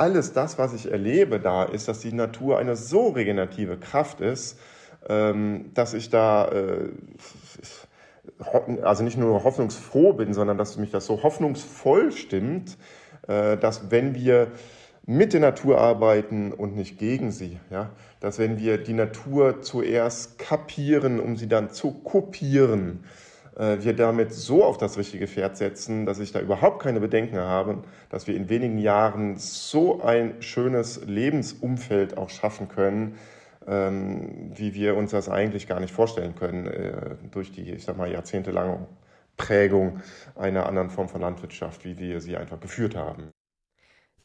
alles das, was ich erlebe da, ist, dass die Natur eine so regenerative Kraft ist, ähm, dass ich da äh, also nicht nur hoffnungsfroh bin, sondern dass mich das so hoffnungsvoll stimmt, äh, dass wenn wir mit der Natur arbeiten und nicht gegen sie, ja, dass wenn wir die Natur zuerst kapieren, um sie dann zu kopieren, wir damit so auf das richtige Pferd setzen, dass ich da überhaupt keine Bedenken habe, dass wir in wenigen Jahren so ein schönes Lebensumfeld auch schaffen können, ähm, wie wir uns das eigentlich gar nicht vorstellen können äh, durch die, ich sag mal, jahrzehntelange Prägung einer anderen Form von Landwirtschaft, wie wir sie einfach geführt haben.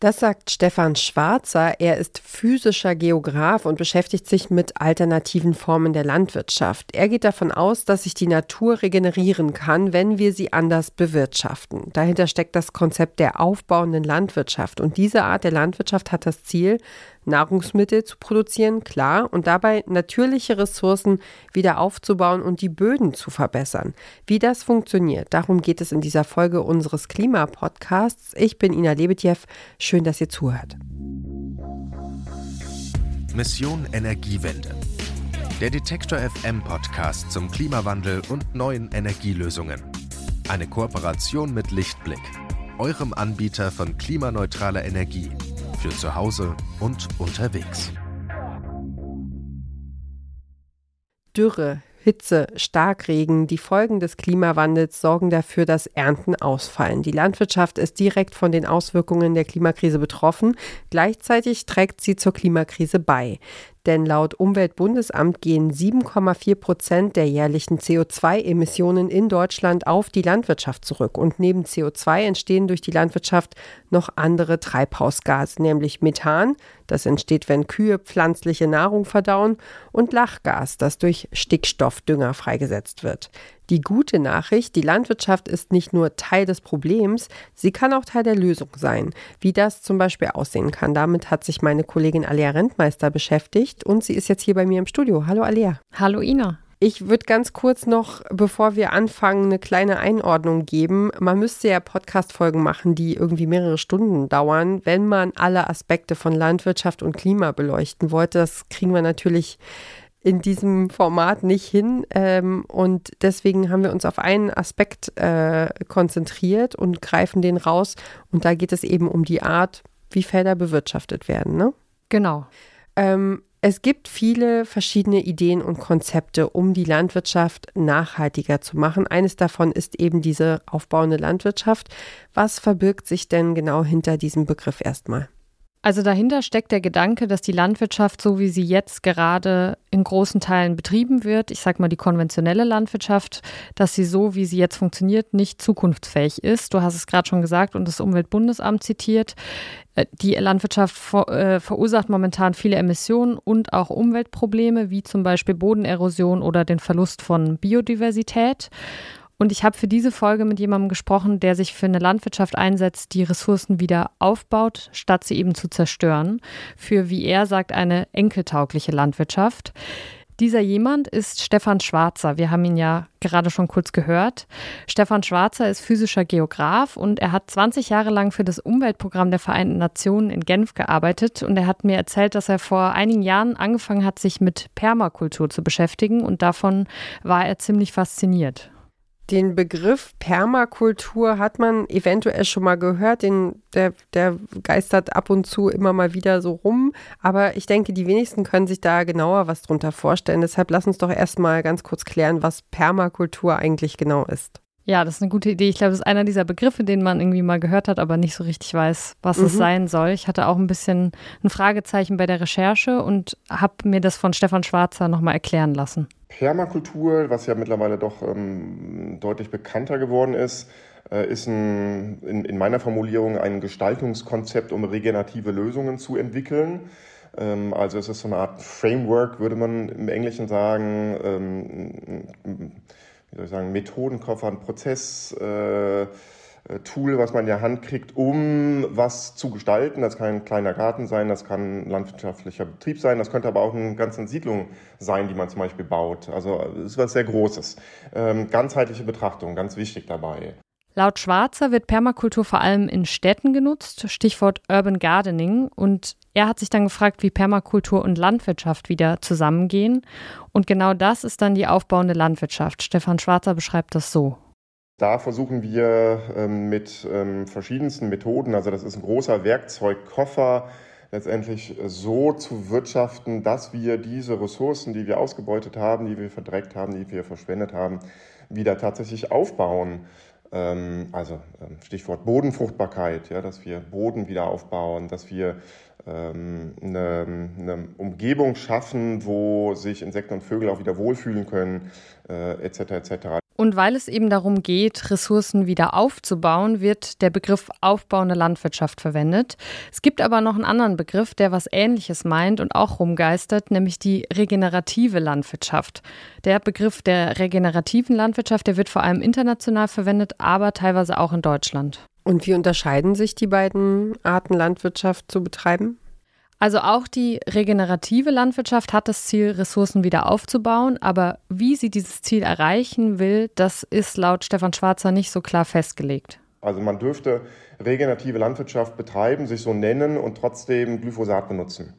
Das sagt Stefan Schwarzer. Er ist physischer Geograf und beschäftigt sich mit alternativen Formen der Landwirtschaft. Er geht davon aus, dass sich die Natur regenerieren kann, wenn wir sie anders bewirtschaften. Dahinter steckt das Konzept der aufbauenden Landwirtschaft. Und diese Art der Landwirtschaft hat das Ziel, Nahrungsmittel zu produzieren, klar, und dabei natürliche Ressourcen wieder aufzubauen und die Böden zu verbessern. Wie das funktioniert, darum geht es in dieser Folge unseres Klimapodcasts. Ich bin Ina Lebetjew. Schön, dass ihr zuhört. Mission Energiewende. Der Detektor FM Podcast zum Klimawandel und neuen Energielösungen. Eine Kooperation mit Lichtblick, eurem Anbieter von klimaneutraler Energie für zu Hause und unterwegs. Dürre, Hitze, Starkregen, die Folgen des Klimawandels sorgen dafür, dass Ernten ausfallen. Die Landwirtschaft ist direkt von den Auswirkungen der Klimakrise betroffen. Gleichzeitig trägt sie zur Klimakrise bei. Denn laut Umweltbundesamt gehen 7,4 Prozent der jährlichen CO2-Emissionen in Deutschland auf die Landwirtschaft zurück. Und neben CO2 entstehen durch die Landwirtschaft noch andere Treibhausgase, nämlich Methan, das entsteht, wenn Kühe pflanzliche Nahrung verdauen, und Lachgas, das durch Stickstoffdünger freigesetzt wird. Die gute Nachricht, die Landwirtschaft ist nicht nur Teil des Problems, sie kann auch Teil der Lösung sein. Wie das zum Beispiel aussehen kann, damit hat sich meine Kollegin Alia Rentmeister beschäftigt und sie ist jetzt hier bei mir im Studio. Hallo Alia. Hallo Ina. Ich würde ganz kurz noch, bevor wir anfangen, eine kleine Einordnung geben. Man müsste ja Podcast-Folgen machen, die irgendwie mehrere Stunden dauern, wenn man alle Aspekte von Landwirtschaft und Klima beleuchten wollte. Das kriegen wir natürlich in diesem Format nicht hin. Ähm, und deswegen haben wir uns auf einen Aspekt äh, konzentriert und greifen den raus. Und da geht es eben um die Art, wie Felder bewirtschaftet werden. Ne? Genau. Ähm, es gibt viele verschiedene Ideen und Konzepte, um die Landwirtschaft nachhaltiger zu machen. Eines davon ist eben diese aufbauende Landwirtschaft. Was verbirgt sich denn genau hinter diesem Begriff erstmal? Also dahinter steckt der Gedanke, dass die Landwirtschaft, so wie sie jetzt gerade in großen Teilen betrieben wird, ich sage mal die konventionelle Landwirtschaft, dass sie so, wie sie jetzt funktioniert, nicht zukunftsfähig ist. Du hast es gerade schon gesagt und das Umweltbundesamt zitiert. Äh, die Landwirtschaft ver, äh, verursacht momentan viele Emissionen und auch Umweltprobleme, wie zum Beispiel Bodenerosion oder den Verlust von Biodiversität. Und ich habe für diese Folge mit jemandem gesprochen, der sich für eine Landwirtschaft einsetzt, die Ressourcen wieder aufbaut, statt sie eben zu zerstören. Für, wie er sagt, eine enkeltaugliche Landwirtschaft. Dieser jemand ist Stefan Schwarzer. Wir haben ihn ja gerade schon kurz gehört. Stefan Schwarzer ist physischer Geograf und er hat 20 Jahre lang für das Umweltprogramm der Vereinten Nationen in Genf gearbeitet. Und er hat mir erzählt, dass er vor einigen Jahren angefangen hat, sich mit Permakultur zu beschäftigen. Und davon war er ziemlich fasziniert. Den Begriff Permakultur hat man eventuell schon mal gehört, den, der, der geistert ab und zu immer mal wieder so rum. Aber ich denke, die wenigsten können sich da genauer was drunter vorstellen. Deshalb lass uns doch erstmal ganz kurz klären, was Permakultur eigentlich genau ist. Ja, das ist eine gute Idee. Ich glaube, das ist einer dieser Begriffe, den man irgendwie mal gehört hat, aber nicht so richtig weiß, was mhm. es sein soll. Ich hatte auch ein bisschen ein Fragezeichen bei der Recherche und habe mir das von Stefan Schwarzer nochmal erklären lassen. Permakultur, was ja mittlerweile doch ähm, deutlich bekannter geworden ist, äh, ist ein, in, in, meiner Formulierung ein Gestaltungskonzept, um regenerative Lösungen zu entwickeln. Ähm, also es ist so eine Art Framework, würde man im Englischen sagen. Ähm, wie soll ich sagen, Methodenkoffer, ein Prozesstool, äh, was man in der Hand kriegt, um was zu gestalten. Das kann ein kleiner Garten sein, das kann ein landwirtschaftlicher Betrieb sein, das könnte aber auch eine ganze Siedlung sein, die man zum Beispiel baut. Also es ist was sehr Großes. Ähm, ganzheitliche Betrachtung, ganz wichtig dabei. Laut Schwarzer wird Permakultur vor allem in Städten genutzt, Stichwort Urban Gardening. Und er hat sich dann gefragt, wie Permakultur und Landwirtschaft wieder zusammengehen. Und genau das ist dann die aufbauende Landwirtschaft. Stefan Schwarzer beschreibt das so. Da versuchen wir ähm, mit ähm, verschiedensten Methoden, also das ist ein großer Werkzeugkoffer, letztendlich so zu wirtschaften, dass wir diese Ressourcen, die wir ausgebeutet haben, die wir verdreckt haben, die wir verschwendet haben, wieder tatsächlich aufbauen. Ähm, also ähm, Stichwort Bodenfruchtbarkeit, ja, dass wir Boden wieder aufbauen, dass wir ähm, eine, eine, Umgebung schaffen, wo sich Insekten und Vögel auch wieder wohlfühlen können, äh, etc. etc. Und weil es eben darum geht, Ressourcen wieder aufzubauen, wird der Begriff aufbauende Landwirtschaft verwendet. Es gibt aber noch einen anderen Begriff, der was Ähnliches meint und auch rumgeistert, nämlich die regenerative Landwirtschaft. Der Begriff der regenerativen Landwirtschaft, der wird vor allem international verwendet, aber teilweise auch in Deutschland. Und wie unterscheiden sich die beiden Arten Landwirtschaft zu betreiben? Also auch die regenerative Landwirtschaft hat das Ziel, Ressourcen wieder aufzubauen, aber wie sie dieses Ziel erreichen will, das ist laut Stefan Schwarzer nicht so klar festgelegt. Also man dürfte regenerative Landwirtschaft betreiben, sich so nennen und trotzdem Glyphosat benutzen.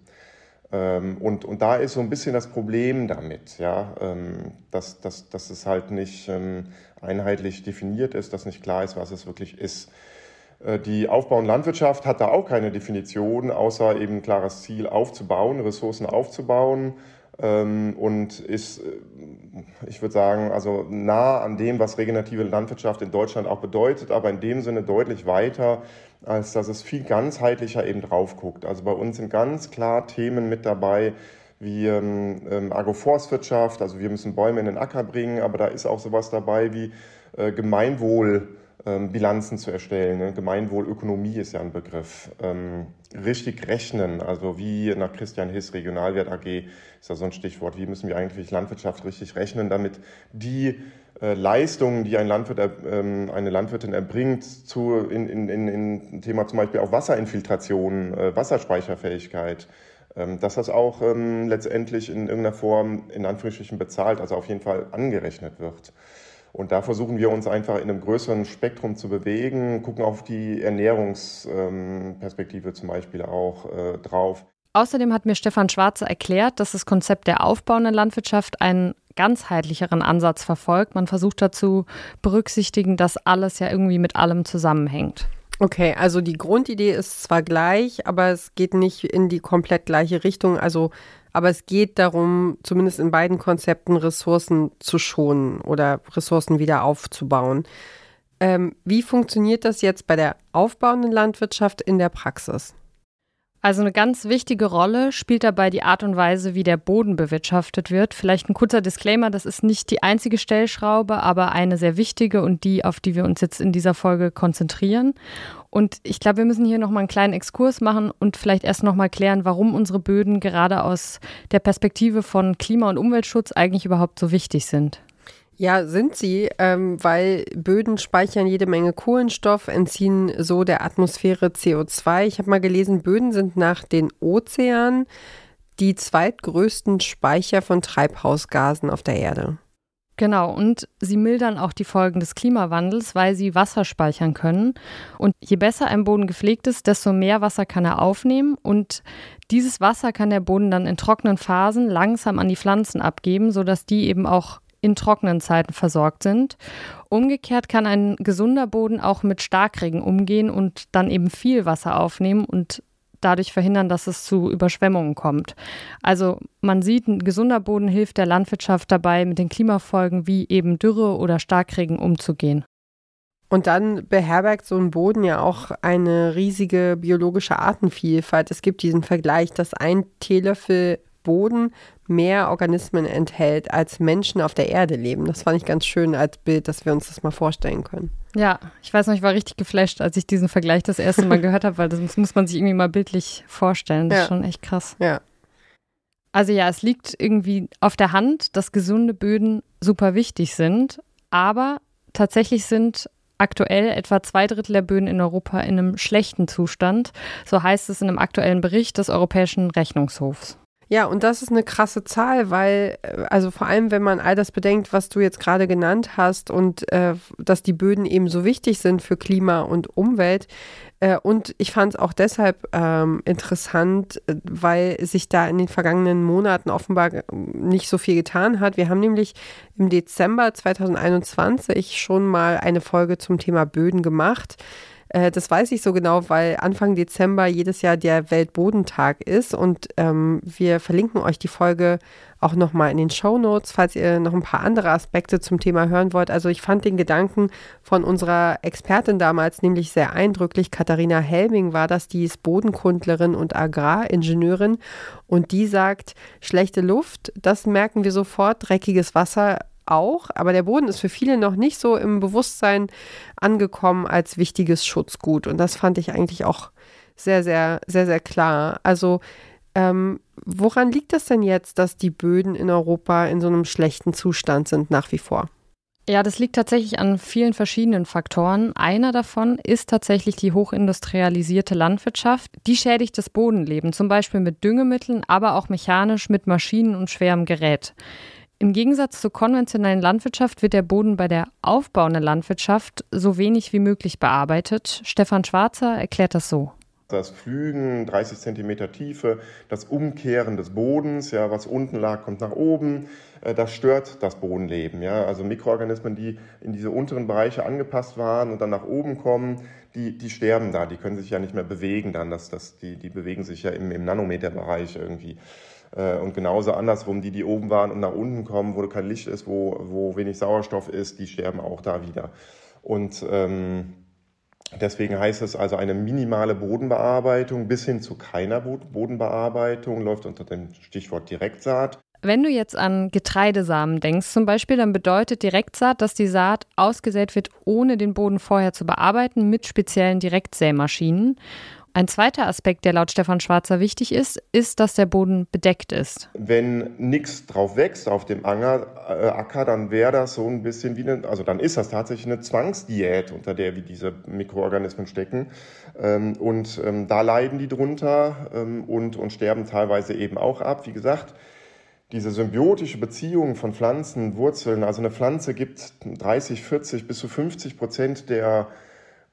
Ähm, und, und da ist so ein bisschen das Problem damit, ja, ähm, dass, dass, dass es halt nicht ähm, einheitlich definiert ist, dass nicht klar ist, was es wirklich ist. Äh, die Aufbau- und Landwirtschaft hat da auch keine Definition, außer eben ein klares Ziel aufzubauen, Ressourcen aufzubauen ähm, und ist, äh, ich würde sagen, also nah an dem, was regenerative Landwirtschaft in Deutschland auch bedeutet, aber in dem Sinne deutlich weiter, als dass es viel ganzheitlicher eben drauf guckt. Also bei uns sind ganz klar Themen mit dabei, wie ähm, ähm Agroforstwirtschaft, also wir müssen Bäume in den Acker bringen, aber da ist auch sowas dabei wie äh, Gemeinwohl ähm, Bilanzen zu erstellen. Ne? Gemeinwohlökonomie ist ja ein Begriff. Ähm, richtig rechnen, also wie nach Christian Hiss, Regionalwert AG, ist ja so ein Stichwort. Wie müssen wir eigentlich Landwirtschaft richtig rechnen, damit die äh, Leistungen, die ein Landwirt, ähm, eine Landwirtin erbringt, zu, in, in, in, in Thema zum Beispiel auch Wasserinfiltration, äh, Wasserspeicherfähigkeit, ähm, dass das auch ähm, letztendlich in irgendeiner Form in Anführungsstrichen bezahlt, also auf jeden Fall angerechnet wird. Und da versuchen wir uns einfach in einem größeren Spektrum zu bewegen, gucken auf die Ernährungsperspektive zum Beispiel auch äh, drauf. Außerdem hat mir Stefan Schwarze erklärt, dass das Konzept der aufbauenden Landwirtschaft einen ganzheitlicheren Ansatz verfolgt. Man versucht dazu berücksichtigen, dass alles ja irgendwie mit allem zusammenhängt. Okay, also die Grundidee ist zwar gleich, aber es geht nicht in die komplett gleiche Richtung. Also aber es geht darum, zumindest in beiden Konzepten Ressourcen zu schonen oder Ressourcen wieder aufzubauen. Ähm, wie funktioniert das jetzt bei der aufbauenden Landwirtschaft in der Praxis? Also eine ganz wichtige Rolle spielt dabei die Art und Weise, wie der Boden bewirtschaftet wird. Vielleicht ein kurzer Disclaimer, das ist nicht die einzige Stellschraube, aber eine sehr wichtige und die, auf die wir uns jetzt in dieser Folge konzentrieren. Und ich glaube, wir müssen hier nochmal einen kleinen Exkurs machen und vielleicht erst nochmal klären, warum unsere Böden gerade aus der Perspektive von Klima- und Umweltschutz eigentlich überhaupt so wichtig sind. Ja, sind sie, ähm, weil Böden speichern jede Menge Kohlenstoff, entziehen so der Atmosphäre CO2. Ich habe mal gelesen, Böden sind nach den Ozeanen die zweitgrößten Speicher von Treibhausgasen auf der Erde. Genau, und sie mildern auch die Folgen des Klimawandels, weil sie Wasser speichern können. Und je besser ein Boden gepflegt ist, desto mehr Wasser kann er aufnehmen. Und dieses Wasser kann der Boden dann in trockenen Phasen langsam an die Pflanzen abgeben, sodass die eben auch in trockenen Zeiten versorgt sind. Umgekehrt kann ein gesunder Boden auch mit Starkregen umgehen und dann eben viel Wasser aufnehmen und dadurch verhindern, dass es zu Überschwemmungen kommt. Also man sieht, ein gesunder Boden hilft der Landwirtschaft dabei, mit den Klimafolgen wie eben Dürre oder Starkregen umzugehen. Und dann beherbergt so ein Boden ja auch eine riesige biologische Artenvielfalt. Es gibt diesen Vergleich, dass ein Teelöffel Boden mehr Organismen enthält, als Menschen auf der Erde leben. Das fand ich ganz schön als Bild, dass wir uns das mal vorstellen können. Ja, ich weiß noch, ich war richtig geflasht, als ich diesen Vergleich das erste Mal gehört habe, weil das muss man sich irgendwie mal bildlich vorstellen. Das ja. ist schon echt krass. Ja. Also ja, es liegt irgendwie auf der Hand, dass gesunde Böden super wichtig sind, aber tatsächlich sind aktuell etwa zwei Drittel der Böden in Europa in einem schlechten Zustand. So heißt es in einem aktuellen Bericht des Europäischen Rechnungshofs. Ja, und das ist eine krasse Zahl, weil, äh, also vor allem, wenn man all das bedenkt, was du jetzt gerade genannt hast und äh, dass die Böden eben so wichtig sind für Klima und Umwelt. Äh, und ich fand es auch deshalb ähm, interessant, äh, weil sich da in den vergangenen Monaten offenbar nicht so viel getan hat. Wir haben nämlich im Dezember 2021 schon mal eine Folge zum Thema Böden gemacht. Äh, das weiß ich so genau, weil Anfang Dezember jedes Jahr der Weltbodentag ist und ähm, wir verlinken euch die Folge auch nochmal in den Show Notes, falls ihr noch ein paar andere Aspekte zum Thema hören wollt. Also ich fand den Gedanken von unserer Expertin damals nämlich sehr eindrücklich. Katharina Helming war das, die ist Bodenkundlerin und Agraringenieurin und die sagt, schlechte Luft, das merken wir sofort, dreckiges Wasser auch, aber der Boden ist für viele noch nicht so im Bewusstsein angekommen als wichtiges Schutzgut. Und das fand ich eigentlich auch sehr, sehr, sehr, sehr klar. Also ähm, woran liegt das denn jetzt, dass die Böden in Europa in so einem schlechten Zustand sind nach wie vor? Ja, das liegt tatsächlich an vielen verschiedenen Faktoren. Einer davon ist tatsächlich die hochindustrialisierte Landwirtschaft. Die schädigt das Bodenleben, zum Beispiel mit Düngemitteln, aber auch mechanisch mit Maschinen und schwerem Gerät. Im Gegensatz zur konventionellen Landwirtschaft wird der Boden bei der aufbauenden Landwirtschaft so wenig wie möglich bearbeitet. Stefan Schwarzer erklärt das so. Das Pflügen, 30 Zentimeter Tiefe, das Umkehren des Bodens, ja, was unten lag, kommt nach oben. Äh, das stört das Bodenleben. Ja. Also Mikroorganismen, die in diese unteren Bereiche angepasst waren und dann nach oben kommen, die, die sterben da. Die können sich ja nicht mehr bewegen dann. Das, das, die, die bewegen sich ja im, im Nanometerbereich irgendwie. Äh, und genauso andersrum, die, die oben waren und nach unten kommen, wo kein Licht ist, wo, wo wenig Sauerstoff ist, die sterben auch da wieder. Und ähm, deswegen heißt es also eine minimale Bodenbearbeitung bis hin zu keiner Bodenbearbeitung läuft unter dem Stichwort Direktsaat. Wenn du jetzt an Getreidesamen denkst zum Beispiel, dann bedeutet Direktsaat, dass die Saat ausgesät wird, ohne den Boden vorher zu bearbeiten, mit speziellen Direktsämaschinen. Ein zweiter Aspekt, der laut Stefan Schwarzer wichtig ist, ist, dass der Boden bedeckt ist. Wenn nichts drauf wächst auf dem Anger, äh, Acker, dann wäre das so ein bisschen wie eine, also dann ist das tatsächlich eine Zwangsdiät, unter der wir diese Mikroorganismen stecken. Ähm, und ähm, da leiden die drunter ähm, und, und sterben teilweise eben auch ab. Wie gesagt, diese symbiotische Beziehung von Pflanzen, Wurzeln, also eine Pflanze gibt 30, 40 bis zu 50 Prozent der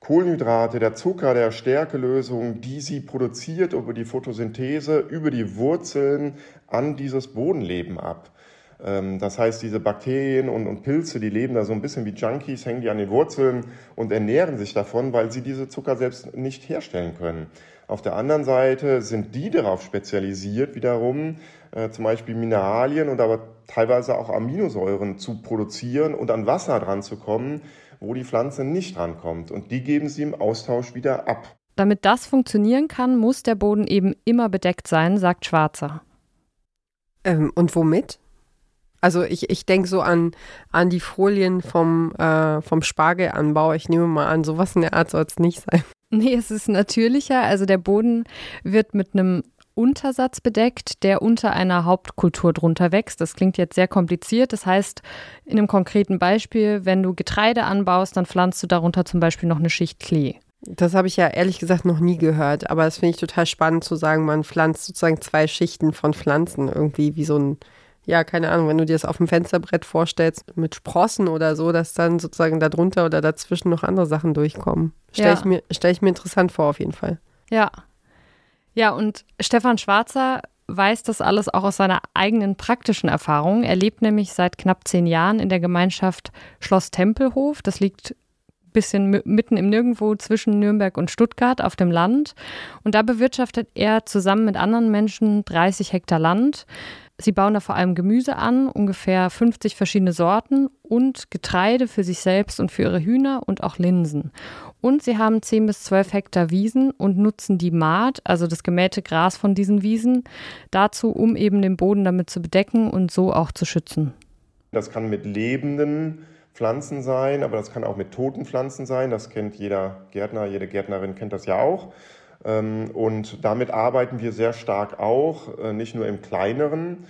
Kohlenhydrate, der Zucker, der Stärkelösung, die sie produziert über die Photosynthese, über die Wurzeln an dieses Bodenleben ab. Ähm, das heißt, diese Bakterien und, und, Pilze, die leben da so ein bisschen wie Junkies, hängen die an den Wurzeln und ernähren sich davon, weil sie diese Zucker selbst nicht herstellen können. Auf der anderen Seite sind die darauf spezialisiert, wiederum äh, zum Beispiel Mineralien und aber teilweise auch Aminosäuren zu produzieren und an Wasser dran zu kommen, wo die Pflanze nicht rankommt. Und die geben sie im Austausch wieder ab. Damit das funktionieren kann, muss der Boden eben immer bedeckt sein, sagt Schwarzer. Ähm, und womit? Also ich, ich denke so an, an die Folien vom, äh, vom Spargelanbau. Ich nehme mal an, sowas in der Art soll es nicht sein. Nee, es ist natürlicher. Also der Boden wird mit einem Untersatz bedeckt, der unter einer Hauptkultur drunter wächst. Das klingt jetzt sehr kompliziert. Das heißt, in einem konkreten Beispiel, wenn du Getreide anbaust, dann pflanzt du darunter zum Beispiel noch eine Schicht Klee. Das habe ich ja ehrlich gesagt noch nie gehört, aber das finde ich total spannend zu sagen, man pflanzt sozusagen zwei Schichten von Pflanzen irgendwie wie so ein, ja, keine Ahnung, wenn du dir das auf dem Fensterbrett vorstellst mit Sprossen oder so, dass dann sozusagen darunter oder dazwischen noch andere Sachen durchkommen. Stelle ja. ich, mir, stell ich mir interessant vor auf jeden Fall. Ja, ja, und Stefan Schwarzer weiß das alles auch aus seiner eigenen praktischen Erfahrung. Er lebt nämlich seit knapp zehn Jahren in der Gemeinschaft Schloss Tempelhof. Das liegt bisschen mitten im Nirgendwo zwischen Nürnberg und Stuttgart auf dem Land. Und da bewirtschaftet er zusammen mit anderen Menschen 30 Hektar Land. Sie bauen da vor allem Gemüse an, ungefähr 50 verschiedene Sorten und Getreide für sich selbst und für ihre Hühner und auch Linsen. Und sie haben 10 bis 12 Hektar Wiesen und nutzen die Maat, also das gemähte Gras von diesen Wiesen, dazu, um eben den Boden damit zu bedecken und so auch zu schützen. Das kann mit lebenden Pflanzen sein, aber das kann auch mit toten Pflanzen sein. Das kennt jeder Gärtner, jede Gärtnerin kennt das ja auch. Ähm, und damit arbeiten wir sehr stark auch, äh, nicht nur im kleineren,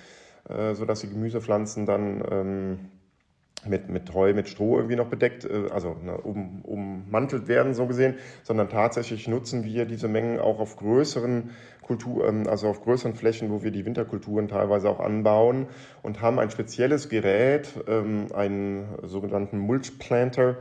äh, sodass die Gemüsepflanzen dann ähm, mit, mit Heu, mit Stroh irgendwie noch bedeckt, äh, also ne, um, ummantelt werden, so gesehen, sondern tatsächlich nutzen wir diese Mengen auch auf größeren Kultur, ähm, also auf größeren Flächen, wo wir die Winterkulturen teilweise auch anbauen und haben ein spezielles Gerät, einen sogenannten Mulchplanter,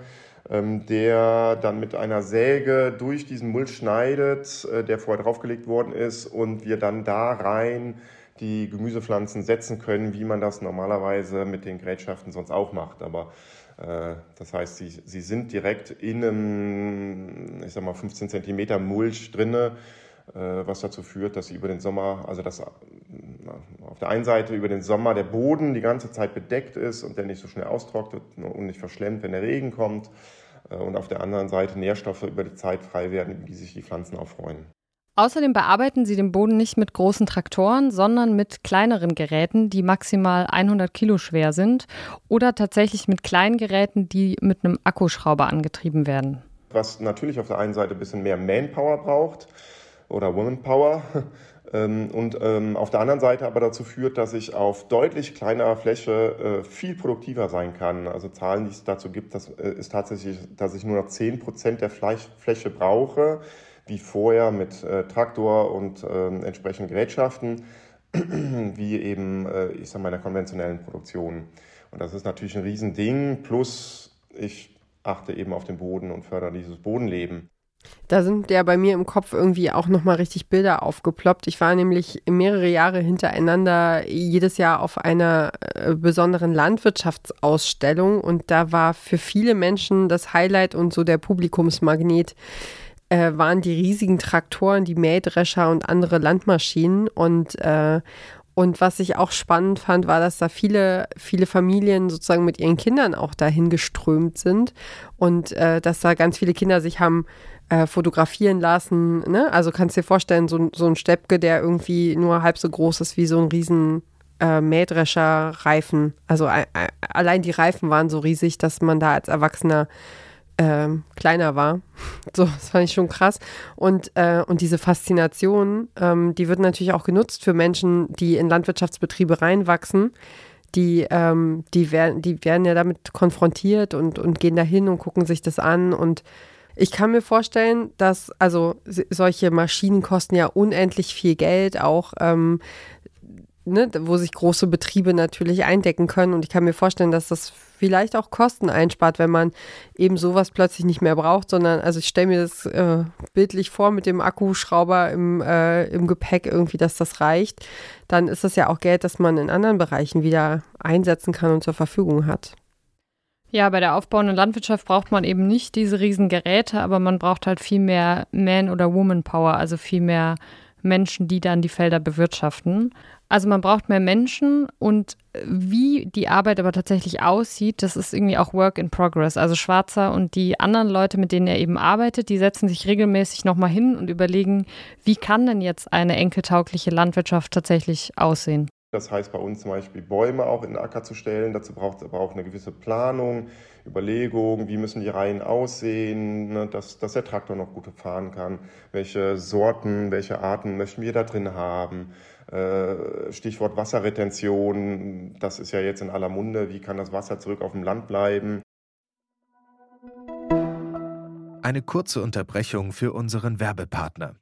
der dann mit einer Säge durch diesen Mulch schneidet, äh, der vorher draufgelegt worden ist und wir dann da rein die Gemüsepflanzen setzen können, wie man das normalerweise mit den Gerätschaften sonst auch macht. Aber äh, das heißt, sie, sie sind direkt in einem, ich sag mal, 15 Zentimeter Mulch drinne, äh, was dazu führt, dass sie über den Sommer, also dass auf der einen Seite über den Sommer der Boden die ganze Zeit bedeckt ist und der nicht so schnell austrocknet und nicht verschlemmt, wenn der Regen kommt. Äh, und auf der anderen Seite Nährstoffe über die Zeit frei werden, wie sich die Pflanzen aufreuen. Außerdem bearbeiten sie den Boden nicht mit großen Traktoren, sondern mit kleineren Geräten, die maximal 100 Kilo schwer sind oder tatsächlich mit kleinen Geräten, die mit einem Akkuschrauber angetrieben werden. Was natürlich auf der einen Seite ein bisschen mehr Manpower braucht oder Womanpower und ähm, auf der anderen Seite aber dazu führt, dass ich auf deutlich kleinerer Fläche äh, viel produktiver sein kann. Also Zahlen, die es dazu gibt, das äh, ist tatsächlich, dass ich nur noch 10 Prozent der Fläche brauche wie vorher mit äh, Traktor und äh, entsprechenden Gerätschaften, wie eben, ich sage mal, in der konventionellen Produktion. Und das ist natürlich ein Riesending. Plus ich achte eben auf den Boden und fördere dieses Bodenleben. Da sind ja bei mir im Kopf irgendwie auch nochmal richtig Bilder aufgeploppt. Ich war nämlich mehrere Jahre hintereinander jedes Jahr auf einer äh, besonderen Landwirtschaftsausstellung und da war für viele Menschen das Highlight und so der Publikumsmagnet äh, waren die riesigen Traktoren, die Mähdrescher und andere Landmaschinen. Und, äh, und was ich auch spannend fand, war, dass da viele, viele Familien sozusagen mit ihren Kindern auch dahin geströmt sind und äh, dass da ganz viele Kinder sich haben äh, fotografieren lassen. Ne? Also kannst du dir vorstellen, so, so ein Steppke, der irgendwie nur halb so groß ist wie so ein riesen äh, Mähdrescher-Reifen. Also äh, allein die Reifen waren so riesig, dass man da als Erwachsener ähm, kleiner war. So, das fand ich schon krass. Und, äh, und diese Faszination, ähm, die wird natürlich auch genutzt für Menschen, die in Landwirtschaftsbetriebe reinwachsen. Die, ähm, die, werden, die werden ja damit konfrontiert und, und gehen da hin und gucken sich das an. Und ich kann mir vorstellen, dass, also solche Maschinen kosten ja unendlich viel Geld, auch ähm, ne, wo sich große Betriebe natürlich eindecken können. Und ich kann mir vorstellen, dass das vielleicht auch Kosten einspart, wenn man eben sowas plötzlich nicht mehr braucht, sondern, also ich stelle mir das äh, bildlich vor mit dem Akkuschrauber im, äh, im Gepäck irgendwie, dass das reicht. Dann ist das ja auch Geld, das man in anderen Bereichen wieder einsetzen kann und zur Verfügung hat. Ja, bei der aufbauenden Landwirtschaft braucht man eben nicht diese riesen Geräte, aber man braucht halt viel mehr Man- oder Woman-Power, also viel mehr Menschen, die dann die Felder bewirtschaften. Also man braucht mehr Menschen und wie die Arbeit aber tatsächlich aussieht, das ist irgendwie auch Work in Progress. Also Schwarzer und die anderen Leute, mit denen er eben arbeitet, die setzen sich regelmäßig nochmal hin und überlegen, wie kann denn jetzt eine enkeltaugliche Landwirtschaft tatsächlich aussehen. Das heißt bei uns zum Beispiel Bäume auch in den Acker zu stellen. Dazu braucht es aber auch eine gewisse Planung, Überlegung, wie müssen die Reihen aussehen, ne, dass, dass der Traktor noch gut fahren kann. Welche Sorten, welche Arten möchten wir da drin haben? Äh, Stichwort Wasserretention, das ist ja jetzt in aller Munde. Wie kann das Wasser zurück auf dem Land bleiben? Eine kurze Unterbrechung für unseren Werbepartner.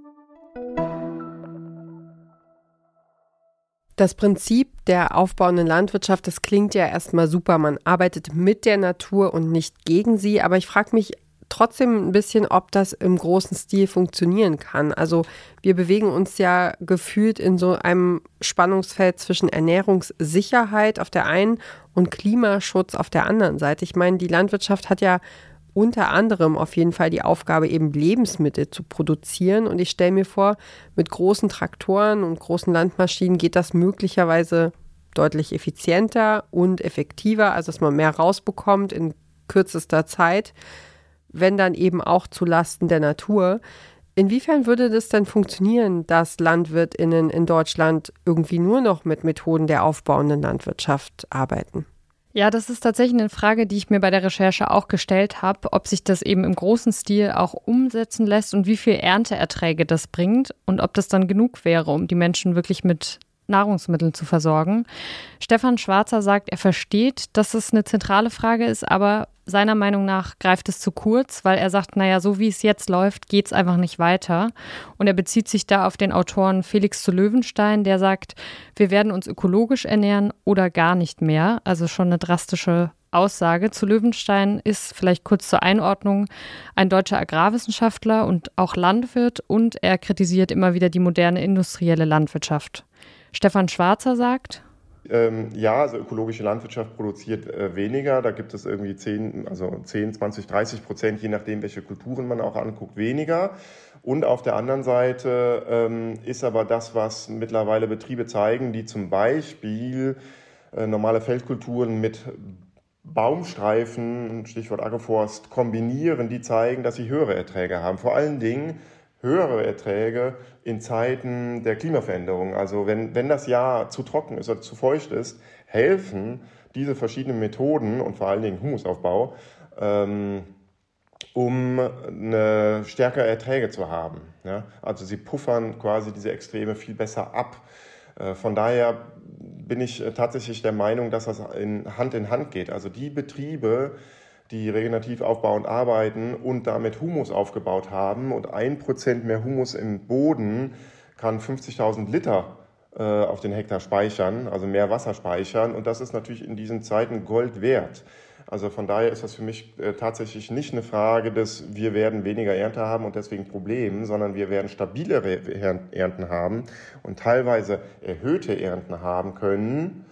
Das Prinzip der aufbauenden Landwirtschaft, das klingt ja erstmal super. Man arbeitet mit der Natur und nicht gegen sie. Aber ich frage mich trotzdem ein bisschen, ob das im großen Stil funktionieren kann. Also wir bewegen uns ja gefühlt in so einem Spannungsfeld zwischen Ernährungssicherheit auf der einen und Klimaschutz auf der anderen Seite. Ich meine, die Landwirtschaft hat ja unter anderem auf jeden Fall die Aufgabe, eben Lebensmittel zu produzieren. Und ich stelle mir vor, mit großen Traktoren und großen Landmaschinen geht das möglicherweise deutlich effizienter und effektiver, also dass man mehr rausbekommt in kürzester Zeit, wenn dann eben auch zu Lasten der Natur. Inwiefern würde das denn funktionieren, dass LandwirtInnen in Deutschland irgendwie nur noch mit Methoden der aufbauenden Landwirtschaft arbeiten? Ja, das ist tatsächlich eine Frage, die ich mir bei der Recherche auch gestellt habe, ob sich das eben im großen Stil auch umsetzen lässt und wie viel Ernteerträge das bringt und ob das dann genug wäre, um die Menschen wirklich mit Nahrungsmitteln zu versorgen. Stefan Schwarzer sagt, er versteht, dass es eine zentrale Frage ist, aber seiner Meinung nach greift es zu kurz, weil er sagt, naja, so wie es jetzt läuft, geht es einfach nicht weiter. Und er bezieht sich da auf den Autoren Felix zu Löwenstein, der sagt, wir werden uns ökologisch ernähren oder gar nicht mehr. Also schon eine drastische Aussage. Zu Löwenstein ist vielleicht kurz zur Einordnung ein deutscher Agrarwissenschaftler und auch Landwirt und er kritisiert immer wieder die moderne industrielle Landwirtschaft. Stefan Schwarzer sagt, ähm, ja, also ökologische Landwirtschaft produziert äh, weniger. Da gibt es irgendwie 10, also 10, 20, 30 Prozent, je nachdem, welche Kulturen man auch anguckt, weniger. Und auf der anderen Seite ähm, ist aber das, was mittlerweile Betriebe zeigen, die zum Beispiel äh, normale Feldkulturen mit Baumstreifen, Stichwort Agroforst, kombinieren, die zeigen, dass sie höhere Erträge haben. Vor allen Dingen höhere Erträge in Zeiten der Klimaveränderung. Also wenn, wenn das Jahr zu trocken ist oder zu feucht ist, helfen diese verschiedenen Methoden und vor allen Dingen Humusaufbau, ähm, um eine stärkere Erträge zu haben. Ja? Also sie puffern quasi diese Extreme viel besser ab. Äh, von daher bin ich tatsächlich der Meinung, dass das in Hand in Hand geht. Also die Betriebe, die regenerativ aufbauend arbeiten und damit Humus aufgebaut haben. Und ein Prozent mehr Humus im Boden kann 50.000 Liter äh, auf den Hektar speichern, also mehr Wasser speichern. Und das ist natürlich in diesen Zeiten Gold wert. Also von daher ist das für mich äh, tatsächlich nicht eine Frage des, wir werden weniger Ernte haben und deswegen Probleme, sondern wir werden stabilere Ernten haben und teilweise erhöhte Ernten haben können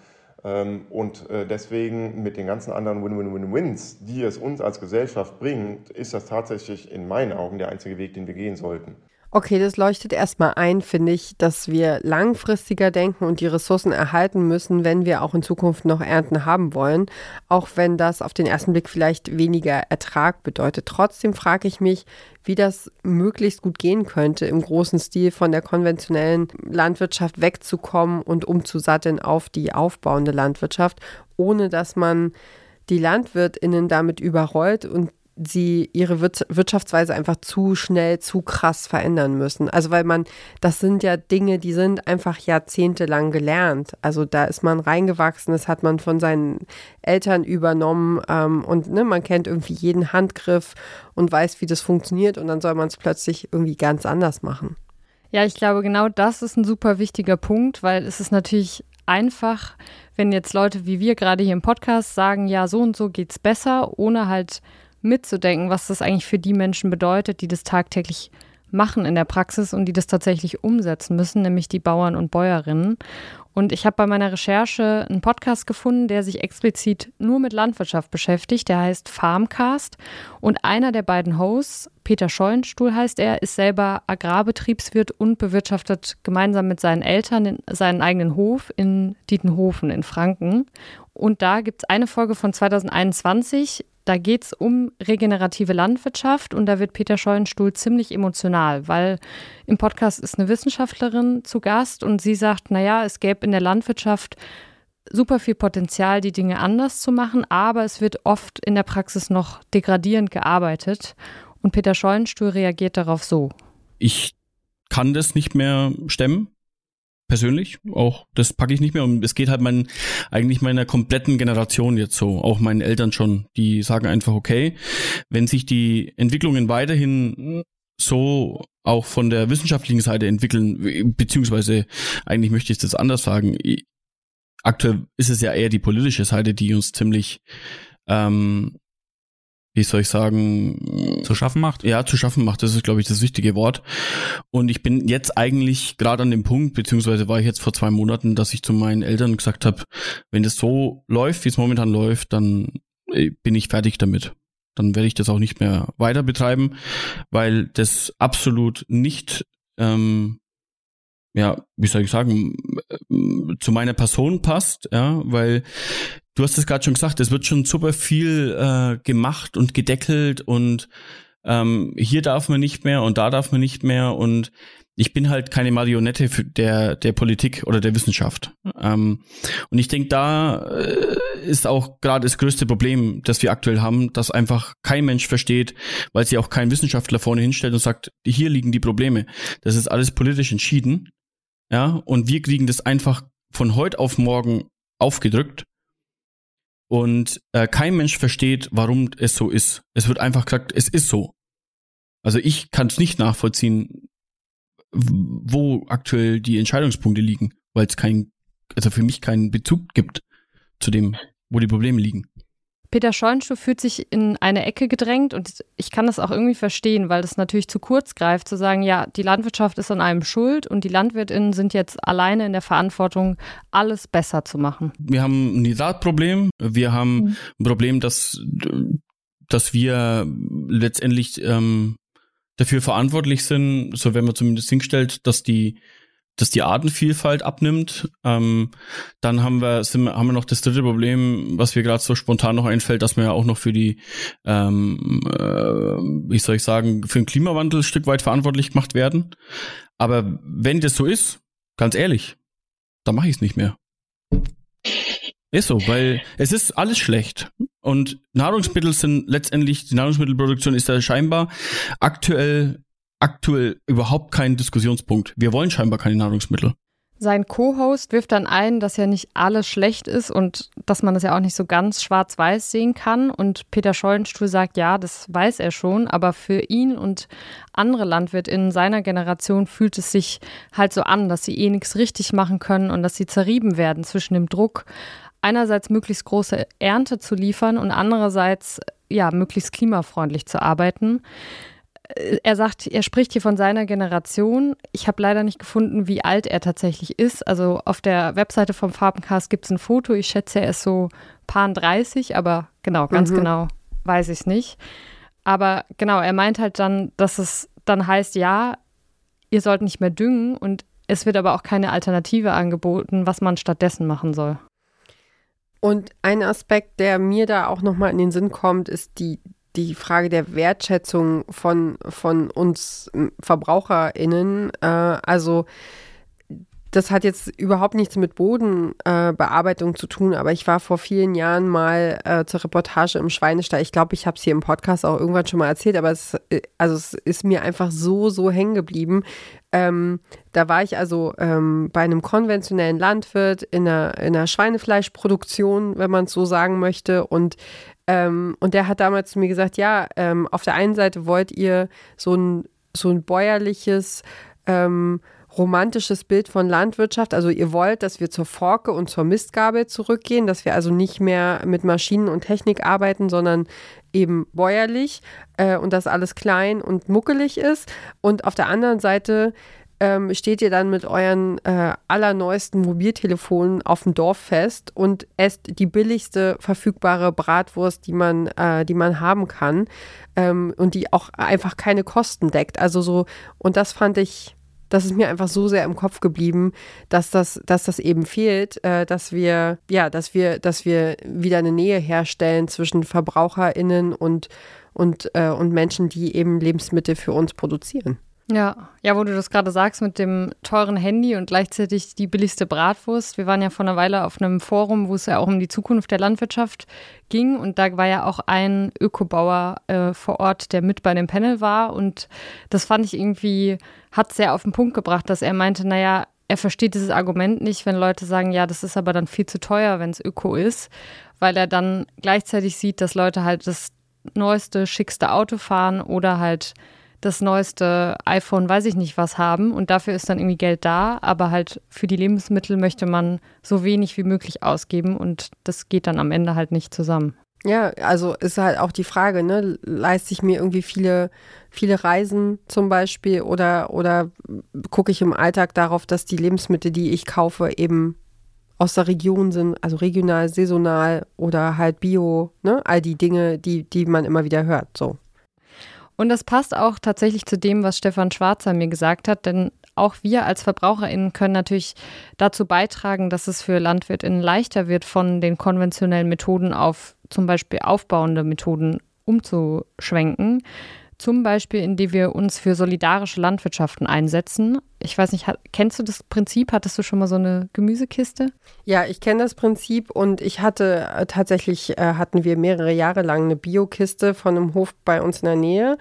und äh, deswegen mit den ganzen anderen Win-Win-Win-Wins, die es uns als Gesellschaft bringt, ist das tatsächlich in meinen Augen der einzige Weg, den wir gehen sollten. Okay, das leuchtet erstmal ein, finde ich, dass wir langfristiger denken und die Ressourcen erhalten müssen, wenn wir auch in Zukunft noch Ernten haben wollen, auch wenn das auf den ersten Blick vielleicht weniger Ertrag bedeutet. Trotzdem frage ich mich, wie das möglichst gut gehen könnte, im großen Stil von der konventionellen Landwirtschaft wegzukommen und umzusatteln auf die aufbauende Landwirtschaft, ohne dass man die Landwirtinnen damit überrollt und sie ihre Wirtschaftsweise einfach zu schnell, zu krass verändern müssen. Also weil man, das sind ja Dinge, die sind einfach jahrzehntelang gelernt. Also da ist man reingewachsen, das hat man von seinen Eltern übernommen ähm, und ne, man kennt irgendwie jeden Handgriff und weiß, wie das funktioniert und dann soll man es plötzlich irgendwie ganz anders machen. Ja, ich glaube, genau das ist ein super wichtiger Punkt, weil es ist natürlich einfach, wenn jetzt Leute wie wir gerade hier im Podcast sagen, ja, so und so geht's besser, ohne halt mitzudenken, was das eigentlich für die Menschen bedeutet, die das tagtäglich machen in der Praxis und die das tatsächlich umsetzen müssen, nämlich die Bauern und Bäuerinnen. Und ich habe bei meiner Recherche einen Podcast gefunden, der sich explizit nur mit Landwirtschaft beschäftigt. Der heißt Farmcast. Und einer der beiden Hosts, Peter Scheuenstuhl heißt er, ist selber Agrarbetriebswirt und bewirtschaftet gemeinsam mit seinen Eltern seinen eigenen Hof in Dietenhofen in Franken. Und da gibt es eine Folge von 2021, da geht es um regenerative Landwirtschaft und da wird Peter Scheuenstuhl ziemlich emotional, weil im Podcast ist eine Wissenschaftlerin zu Gast und sie sagt, naja, es gäbe in der Landwirtschaft super viel Potenzial, die Dinge anders zu machen, aber es wird oft in der Praxis noch degradierend gearbeitet. Und Peter Scheuenstuhl reagiert darauf so. Ich kann das nicht mehr stemmen persönlich auch das packe ich nicht mehr. Und es geht halt mein eigentlich meiner kompletten Generation jetzt so auch meinen Eltern schon. Die sagen einfach okay wenn sich die Entwicklungen weiterhin so auch von der wissenschaftlichen Seite entwickeln beziehungsweise eigentlich möchte ich das anders sagen aktuell ist es ja eher die politische Seite die uns ziemlich ähm, wie soll ich sagen, zu schaffen macht? Ja, zu schaffen macht, das ist, glaube ich, das wichtige Wort. Und ich bin jetzt eigentlich gerade an dem Punkt, beziehungsweise war ich jetzt vor zwei Monaten, dass ich zu meinen Eltern gesagt habe, wenn das so läuft, wie es momentan läuft, dann äh, bin ich fertig damit. Dann werde ich das auch nicht mehr weiter betreiben, weil das absolut nicht ähm, ja, wie soll ich sagen, zu meiner Person passt, ja, weil du hast es gerade schon gesagt, es wird schon super viel äh, gemacht und gedeckelt und ähm, hier darf man nicht mehr und da darf man nicht mehr und ich bin halt keine Marionette für der, der Politik oder der Wissenschaft. Ähm, und ich denke, da äh, ist auch gerade das größte Problem, das wir aktuell haben, dass einfach kein Mensch versteht, weil sich auch kein Wissenschaftler vorne hinstellt und sagt, hier liegen die Probleme. Das ist alles politisch entschieden. Ja, und wir kriegen das einfach von heute auf morgen aufgedrückt. Und äh, kein Mensch versteht, warum es so ist. Es wird einfach gesagt, es ist so. Also ich kann es nicht nachvollziehen, wo aktuell die Entscheidungspunkte liegen, weil es kein, also für mich keinen Bezug gibt zu dem, wo die Probleme liegen. Peter Scheunstuhl fühlt sich in eine Ecke gedrängt und ich kann das auch irgendwie verstehen, weil das natürlich zu kurz greift, zu sagen, ja, die Landwirtschaft ist an allem schuld und die LandwirtInnen sind jetzt alleine in der Verantwortung, alles besser zu machen. Wir haben ein Nitratproblem, wir haben mhm. ein Problem, dass, dass wir letztendlich ähm, dafür verantwortlich sind, so wenn man zumindest hinstellt, dass die dass die Artenvielfalt abnimmt. Ähm, dann haben wir, sind, haben wir noch das dritte Problem, was mir gerade so spontan noch einfällt, dass wir ja auch noch für die, ähm, äh, wie soll ich sagen, für den Klimawandel ein Stück weit verantwortlich gemacht werden. Aber wenn das so ist, ganz ehrlich, dann mache ich es nicht mehr. Ist so, weil es ist alles schlecht. Und Nahrungsmittel sind letztendlich, die Nahrungsmittelproduktion ist ja scheinbar aktuell aktuell überhaupt kein Diskussionspunkt. Wir wollen scheinbar keine Nahrungsmittel. Sein Co-Host wirft dann ein, dass ja nicht alles schlecht ist und dass man das ja auch nicht so ganz schwarz-weiß sehen kann. Und Peter Schollenstuhl sagt, ja, das weiß er schon, aber für ihn und andere LandwirtInnen seiner Generation fühlt es sich halt so an, dass sie eh nichts richtig machen können und dass sie zerrieben werden zwischen dem Druck, einerseits möglichst große Ernte zu liefern und andererseits ja, möglichst klimafreundlich zu arbeiten er sagt, er spricht hier von seiner Generation. Ich habe leider nicht gefunden, wie alt er tatsächlich ist. Also auf der Webseite vom Farbencast gibt es ein Foto. Ich schätze, er ist so paar 30, aber genau, ganz mhm. genau weiß ich es nicht. Aber genau, er meint halt dann, dass es dann heißt, ja, ihr sollt nicht mehr düngen und es wird aber auch keine Alternative angeboten, was man stattdessen machen soll. Und ein Aspekt, der mir da auch nochmal in den Sinn kommt, ist die, die Frage der Wertschätzung von, von uns VerbraucherInnen. Äh, also das hat jetzt überhaupt nichts mit Bodenbearbeitung äh, zu tun, aber ich war vor vielen Jahren mal äh, zur Reportage im Schweinestall. Ich glaube, ich habe es hier im Podcast auch irgendwann schon mal erzählt, aber es, äh, also es ist mir einfach so, so hängen geblieben. Ähm, da war ich also ähm, bei einem konventionellen Landwirt in einer, in einer Schweinefleischproduktion, wenn man es so sagen möchte. Und ähm, und der hat damals zu mir gesagt, ja, ähm, auf der einen Seite wollt ihr so ein, so ein bäuerliches, ähm, romantisches Bild von Landwirtschaft. Also ihr wollt, dass wir zur Forke und zur Mistgabel zurückgehen, dass wir also nicht mehr mit Maschinen und Technik arbeiten, sondern eben bäuerlich äh, und dass alles klein und muckelig ist. Und auf der anderen Seite ähm, steht ihr dann mit euren äh, allerneuesten Mobiltelefonen auf dem Dorf fest und esst die billigste verfügbare Bratwurst, die man, äh, die man haben kann ähm, und die auch einfach keine Kosten deckt. Also so, und das fand ich, das ist mir einfach so sehr im Kopf geblieben, dass das, dass das eben fehlt, äh, dass wir, ja, dass wir, dass wir wieder eine Nähe herstellen zwischen VerbraucherInnen und, und, äh, und Menschen, die eben Lebensmittel für uns produzieren. Ja, ja, wo du das gerade sagst mit dem teuren Handy und gleichzeitig die billigste Bratwurst. Wir waren ja vor einer Weile auf einem Forum, wo es ja auch um die Zukunft der Landwirtschaft ging. Und da war ja auch ein Ökobauer äh, vor Ort, der mit bei dem Panel war. Und das fand ich irgendwie, hat sehr auf den Punkt gebracht, dass er meinte, naja, er versteht dieses Argument nicht, wenn Leute sagen, ja, das ist aber dann viel zu teuer, wenn es Öko ist, weil er dann gleichzeitig sieht, dass Leute halt das neueste, schickste Auto fahren oder halt das neueste iPhone, weiß ich nicht was haben. Und dafür ist dann irgendwie Geld da, aber halt für die Lebensmittel möchte man so wenig wie möglich ausgeben. Und das geht dann am Ende halt nicht zusammen. Ja, also ist halt auch die Frage, ne, leiste ich mir irgendwie viele, viele Reisen zum Beispiel? Oder, oder gucke ich im Alltag darauf, dass die Lebensmittel, die ich kaufe, eben aus der Region sind, also regional, saisonal oder halt bio, ne, all die Dinge, die, die man immer wieder hört, so. Und das passt auch tatsächlich zu dem, was Stefan Schwarzer mir gesagt hat, denn auch wir als VerbraucherInnen können natürlich dazu beitragen, dass es für LandwirtInnen leichter wird, von den konventionellen Methoden auf zum Beispiel aufbauende Methoden umzuschwenken. Zum Beispiel, indem wir uns für solidarische Landwirtschaften einsetzen. Ich weiß nicht, kennst du das Prinzip? Hattest du schon mal so eine Gemüsekiste? Ja, ich kenne das Prinzip und ich hatte äh, tatsächlich, äh, hatten wir mehrere Jahre lang eine Biokiste von einem Hof bei uns in der Nähe.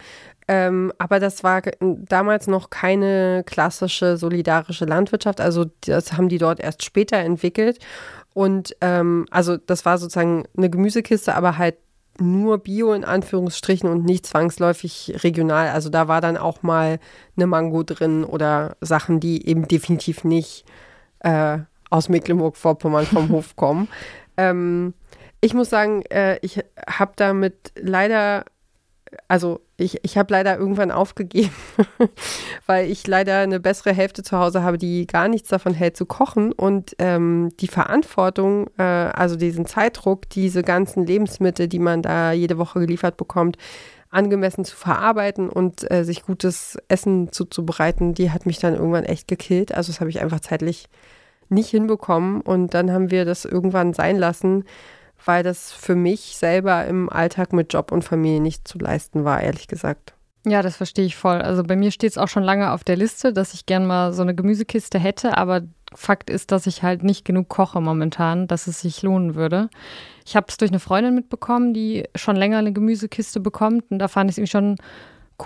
Ähm, aber das war damals noch keine klassische solidarische Landwirtschaft. Also das haben die dort erst später entwickelt. Und ähm, also das war sozusagen eine Gemüsekiste, aber halt nur Bio in Anführungsstrichen und nicht zwangsläufig regional. Also da war dann auch mal eine Mango drin oder Sachen, die eben definitiv nicht äh, aus Mecklenburg-Vorpommern vom Hof kommen. Ähm, ich muss sagen, äh, ich habe damit leider also ich, ich habe leider irgendwann aufgegeben, weil ich leider eine bessere Hälfte zu Hause habe, die gar nichts davon hält zu kochen und ähm, die Verantwortung, äh, also diesen Zeitdruck, diese ganzen Lebensmittel, die man da jede Woche geliefert bekommt, angemessen zu verarbeiten und äh, sich gutes Essen zuzubereiten, die hat mich dann irgendwann echt gekillt. Also das habe ich einfach zeitlich nicht hinbekommen und dann haben wir das irgendwann sein lassen weil das für mich selber im Alltag mit Job und Familie nicht zu leisten war, ehrlich gesagt. Ja, das verstehe ich voll. Also bei mir steht es auch schon lange auf der Liste, dass ich gern mal so eine Gemüsekiste hätte, aber Fakt ist, dass ich halt nicht genug koche momentan, dass es sich lohnen würde. Ich habe es durch eine Freundin mitbekommen, die schon länger eine Gemüsekiste bekommt und da fand ich es irgendwie schon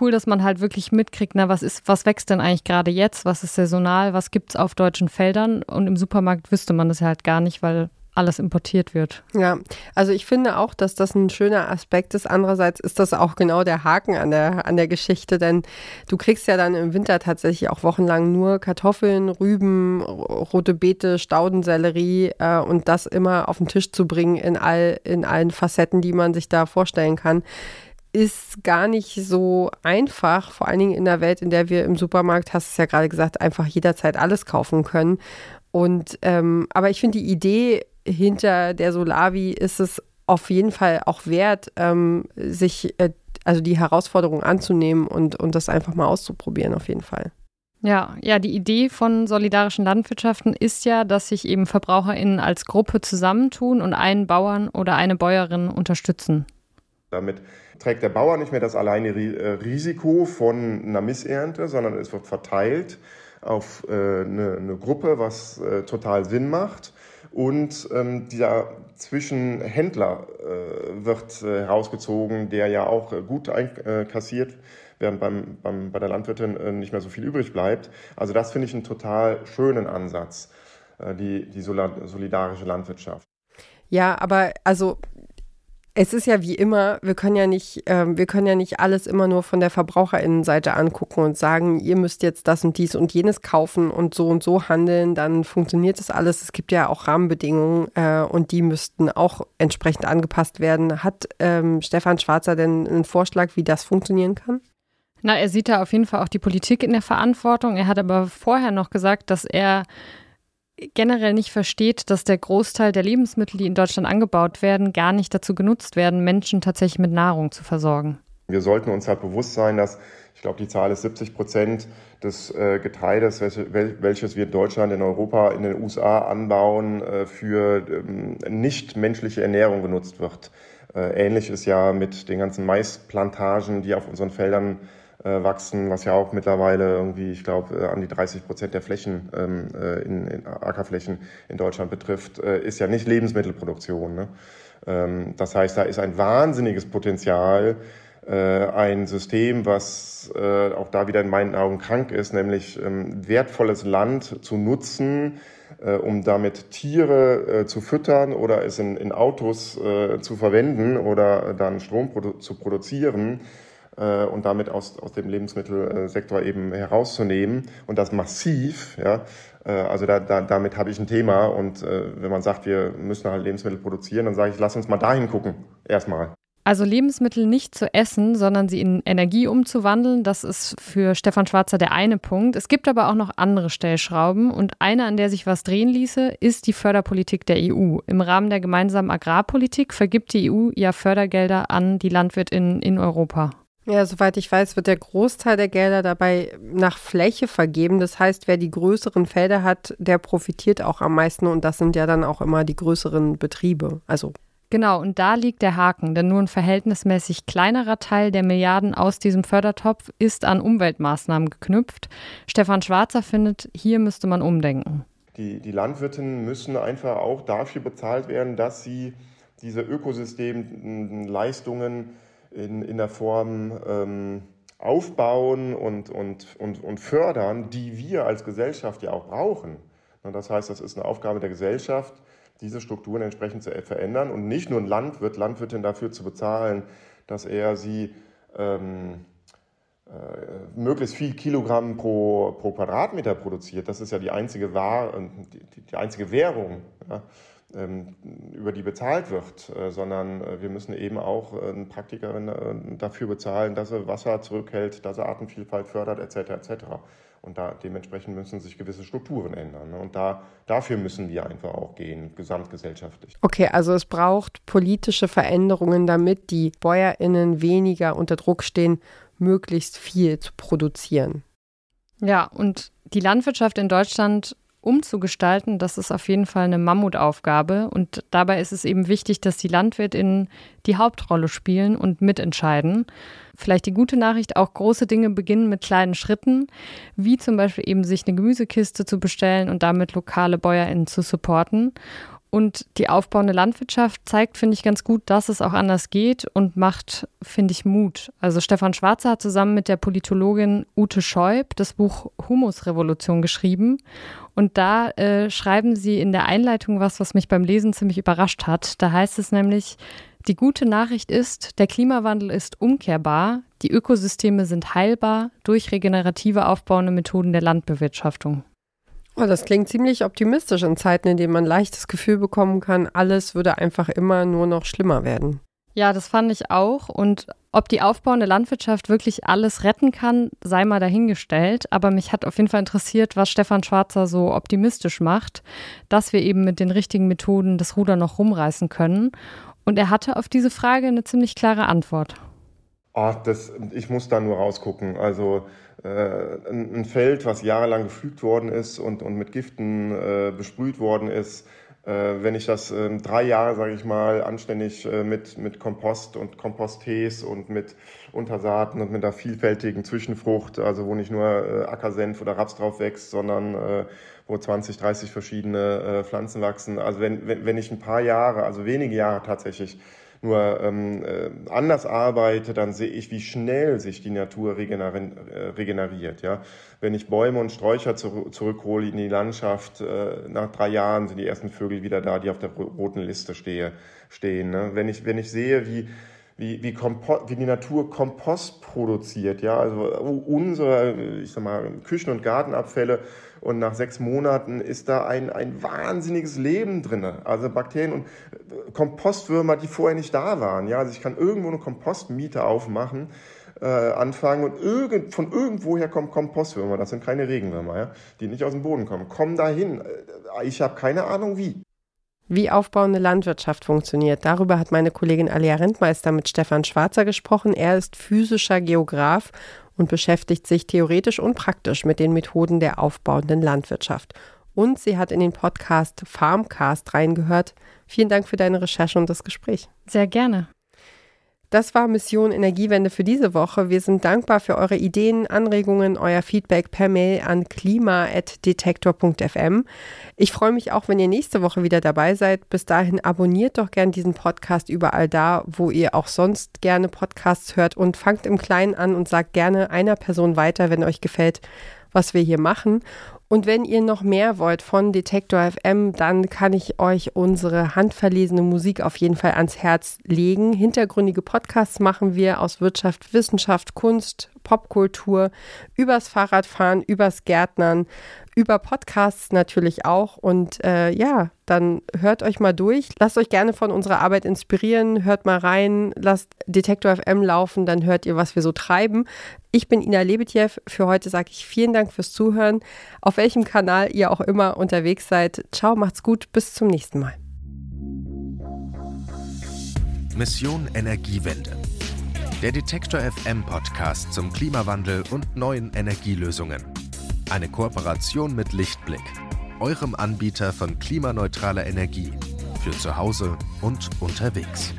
cool, dass man halt wirklich mitkriegt, na, was ist, was wächst denn eigentlich gerade jetzt, was ist saisonal, was gibt es auf deutschen Feldern und im Supermarkt wüsste man das halt gar nicht, weil alles importiert wird. Ja, also ich finde auch, dass das ein schöner Aspekt ist. Andererseits ist das auch genau der Haken an der, an der Geschichte, denn du kriegst ja dann im Winter tatsächlich auch wochenlang nur Kartoffeln, Rüben, rote Beete, Staudensellerie äh, und das immer auf den Tisch zu bringen in, all, in allen Facetten, die man sich da vorstellen kann ist gar nicht so einfach, vor allen Dingen in der Welt, in der wir im Supermarkt, hast du es ja gerade gesagt, einfach jederzeit alles kaufen können. Und ähm, aber ich finde die Idee hinter der Solavi ist es auf jeden Fall auch wert, ähm, sich äh, also die Herausforderung anzunehmen und, und das einfach mal auszuprobieren, auf jeden Fall. Ja, ja, die Idee von solidarischen Landwirtschaften ist ja, dass sich eben VerbraucherInnen als Gruppe zusammentun und einen Bauern oder eine Bäuerin unterstützen. Damit trägt der Bauer nicht mehr das alleine äh, Risiko von einer Missernte, sondern es wird verteilt auf äh, eine, eine, Gruppe, was äh, total Sinn macht. Und ähm, dieser Zwischenhändler äh, wird äh, herausgezogen, der ja auch äh, gut einkassiert, während beim, beim, bei der Landwirtin äh, nicht mehr so viel übrig bleibt. Also das finde ich einen total schönen Ansatz, äh, die, die solidarische Landwirtschaft. Ja, aber also es ist ja wie immer, wir können ja nicht, äh, wir können ja nicht alles immer nur von der Verbraucherinnenseite angucken und sagen, ihr müsst jetzt das und dies und jenes kaufen und so und so handeln, dann funktioniert das alles. Es gibt ja auch Rahmenbedingungen äh, und die müssten auch entsprechend angepasst werden. Hat ähm, Stefan Schwarzer denn einen Vorschlag, wie das funktionieren kann? Na, er sieht da auf jeden Fall auch die Politik in der Verantwortung. Er hat aber vorher noch gesagt, dass er generell nicht versteht, dass der Großteil der Lebensmittel, die in Deutschland angebaut werden, gar nicht dazu genutzt werden, Menschen tatsächlich mit Nahrung zu versorgen. Wir sollten uns halt bewusst sein, dass ich glaube, die Zahl ist 70 Prozent des äh, Getreides, welches wir in Deutschland, in Europa, in den USA anbauen, äh, für ähm, nicht menschliche Ernährung genutzt wird. Äh, ähnlich ist ja mit den ganzen Maisplantagen, die auf unseren Feldern äh, wachsen, was ja auch mittlerweile irgendwie, ich glaube, äh, an die 30 Prozent der Flächen ähm, äh, in, in Ackerflächen in Deutschland betrifft, äh, ist ja nicht Lebensmittelproduktion. Ne? Ähm, das heißt, da ist ein wahnsinniges Potenzial, äh, ein System, was äh, auch da wieder in meinen Augen krank ist, nämlich ähm, wertvolles Land zu nutzen, äh, um damit Tiere äh, zu füttern oder es in, Autos äh, zu verwenden oder dann Strom zu produzieren äh, und damit aus, aus dem Lebensmittelsektor eben herauszunehmen und das massiv, ja, äh, also da, da, damit habe ich ein Thema und äh, wenn man sagt, wir müssen halt Lebensmittel produzieren, dann sage ich, lass uns mal dahin gucken, erstmal. Also Lebensmittel nicht zu essen, sondern sie in Energie umzuwandeln, das ist für Stefan Schwarzer der eine Punkt. Es gibt aber auch noch andere Stellschrauben und eine, an der sich was drehen ließe, ist die Förderpolitik der EU. Im Rahmen der gemeinsamen Agrarpolitik vergibt die EU ja Fördergelder an die Landwirtinnen in Europa. Ja, soweit ich weiß, wird der Großteil der Gelder dabei nach Fläche vergeben. Das heißt, wer die größeren Felder hat, der profitiert auch am meisten und das sind ja dann auch immer die größeren Betriebe. Also Genau, und da liegt der Haken, denn nur ein verhältnismäßig kleinerer Teil der Milliarden aus diesem Fördertopf ist an Umweltmaßnahmen geknüpft. Stefan Schwarzer findet, hier müsste man umdenken. Die, die Landwirtinnen müssen einfach auch dafür bezahlt werden, dass sie diese Ökosystemleistungen in, in der Form ähm, aufbauen und, und, und, und fördern, die wir als Gesellschaft ja auch brauchen. Das heißt, das ist eine Aufgabe der Gesellschaft, diese Strukturen entsprechend zu verändern und nicht nur ein Landwirt, Landwirtin dafür zu bezahlen, dass er sie ähm, äh, möglichst viel Kilogramm pro, pro Quadratmeter produziert. Das ist ja die einzige, War die, die einzige Währung, ja, über die bezahlt wird, äh, sondern äh, wir müssen eben auch äh, eine Praktikerin dafür bezahlen, dass er Wasser zurückhält, dass er Artenvielfalt fördert, etc. etc. Und da dementsprechend müssen sich gewisse Strukturen ändern. Ne? Und da, dafür müssen wir einfach auch gehen, gesamtgesellschaftlich. Okay, also es braucht politische Veränderungen, damit die BäuerInnen weniger unter Druck stehen, möglichst viel zu produzieren. Ja, und die Landwirtschaft in Deutschland umzugestalten, das ist auf jeden Fall eine Mammutaufgabe. Und dabei ist es eben wichtig, dass die LandwirtInnen die Hauptrolle spielen und mitentscheiden. Vielleicht die gute Nachricht, auch große Dinge beginnen mit kleinen Schritten, wie zum Beispiel eben sich eine Gemüsekiste zu bestellen und damit lokale BäuerInnen zu supporten. Und die aufbauende Landwirtschaft zeigt, finde ich, ganz gut, dass es auch anders geht und macht, finde ich, Mut. Also Stefan Schwarzer hat zusammen mit der Politologin Ute Scheub das Buch Humusrevolution geschrieben. Und da äh, schreiben sie in der Einleitung was, was mich beim Lesen ziemlich überrascht hat. Da heißt es nämlich, die gute Nachricht ist, der Klimawandel ist umkehrbar, die Ökosysteme sind heilbar durch regenerative aufbauende Methoden der Landbewirtschaftung. Oh, das klingt ziemlich optimistisch in Zeiten, in denen man leicht das Gefühl bekommen kann, alles würde einfach immer nur noch schlimmer werden. Ja, das fand ich auch. Und ob die aufbauende Landwirtschaft wirklich alles retten kann, sei mal dahingestellt. Aber mich hat auf jeden Fall interessiert, was Stefan Schwarzer so optimistisch macht, dass wir eben mit den richtigen Methoden das Ruder noch rumreißen können. Und er hatte auf diese Frage eine ziemlich klare Antwort. Oh, das, ich muss da nur rausgucken. Also ein, ein, Feld, was jahrelang gepflügt worden ist und, und mit Giften äh, besprüht worden ist, äh, wenn ich das äh, drei Jahre, sage ich mal, anständig äh, mit, mit Kompost und Komposttees und mit Untersaaten und mit einer vielfältigen Zwischenfrucht, also wo nicht nur äh, Ackersenf oder Raps drauf wächst, sondern äh, wo 20, 30 verschiedene äh, Pflanzen wachsen. Also wenn, wenn ich ein paar Jahre, also wenige Jahre tatsächlich nur ähm, äh, anders arbeite, dann sehe ich, wie schnell sich die Natur äh, regeneriert. Ja? Wenn ich Bäume und Sträucher zu, zurückhole in die Landschaft, äh, nach drei Jahren sind die ersten Vögel wieder da, die auf der roten Liste stehe, stehen. Ne? Wenn, ich, wenn ich sehe, wie wie, wie, Kompost, wie die Natur Kompost produziert, ja, also unsere, ich sag mal, Küchen- und Gartenabfälle und nach sechs Monaten ist da ein, ein wahnsinniges Leben drin. Also Bakterien und äh, Kompostwürmer, die vorher nicht da waren. Ja, also ich kann irgendwo eine Kompostmiete aufmachen, äh, anfangen und irgend, von irgendwoher kommen Kompostwürmer. Das sind keine Regenwürmer, ja, die nicht aus dem Boden kommen. Kommen dahin. Äh, ich habe keine Ahnung wie. Wie aufbauende Landwirtschaft funktioniert, darüber hat meine Kollegin Alia Rentmeister mit Stefan Schwarzer gesprochen. Er ist physischer Geograf und beschäftigt sich theoretisch und praktisch mit den Methoden der aufbauenden Landwirtschaft. Und sie hat in den Podcast Farmcast reingehört. Vielen Dank für deine Recherche und das Gespräch. Sehr gerne. Das war Mission Energiewende für diese Woche. Wir sind dankbar für eure Ideen, Anregungen, euer Feedback per Mail an klima.detektor.fm. Ich freue mich auch, wenn ihr nächste Woche wieder dabei seid. Bis dahin abonniert doch gern diesen Podcast überall da, wo ihr auch sonst gerne Podcasts hört und fangt im Kleinen an und sagt gerne einer Person weiter, wenn euch gefällt, was wir hier machen. Und wenn ihr noch mehr wollt von Detektor FM, dann kann ich euch unsere handverlesene Musik auf jeden Fall ans Herz legen. Hintergründige Podcasts machen wir aus Wirtschaft, Wissenschaft, Kunst, Popkultur, übers Fahrradfahren, übers Gärtnern, über Podcasts natürlich auch. Und äh, ja, dann hört euch mal durch. Lasst euch gerne von unserer Arbeit inspirieren. Hört mal rein. Lasst Detektor FM laufen. Dann hört ihr, was wir so treiben. Ich bin Ina Lebetjew. Für heute sage ich vielen Dank fürs Zuhören. Auf welchem Kanal ihr auch immer unterwegs seid. Ciao, macht's gut. Bis zum nächsten Mal. Mission Energiewende. Der Detektor FM Podcast zum Klimawandel und neuen Energielösungen. Eine Kooperation mit Lichtblick, eurem Anbieter von klimaneutraler Energie für zu Hause und unterwegs.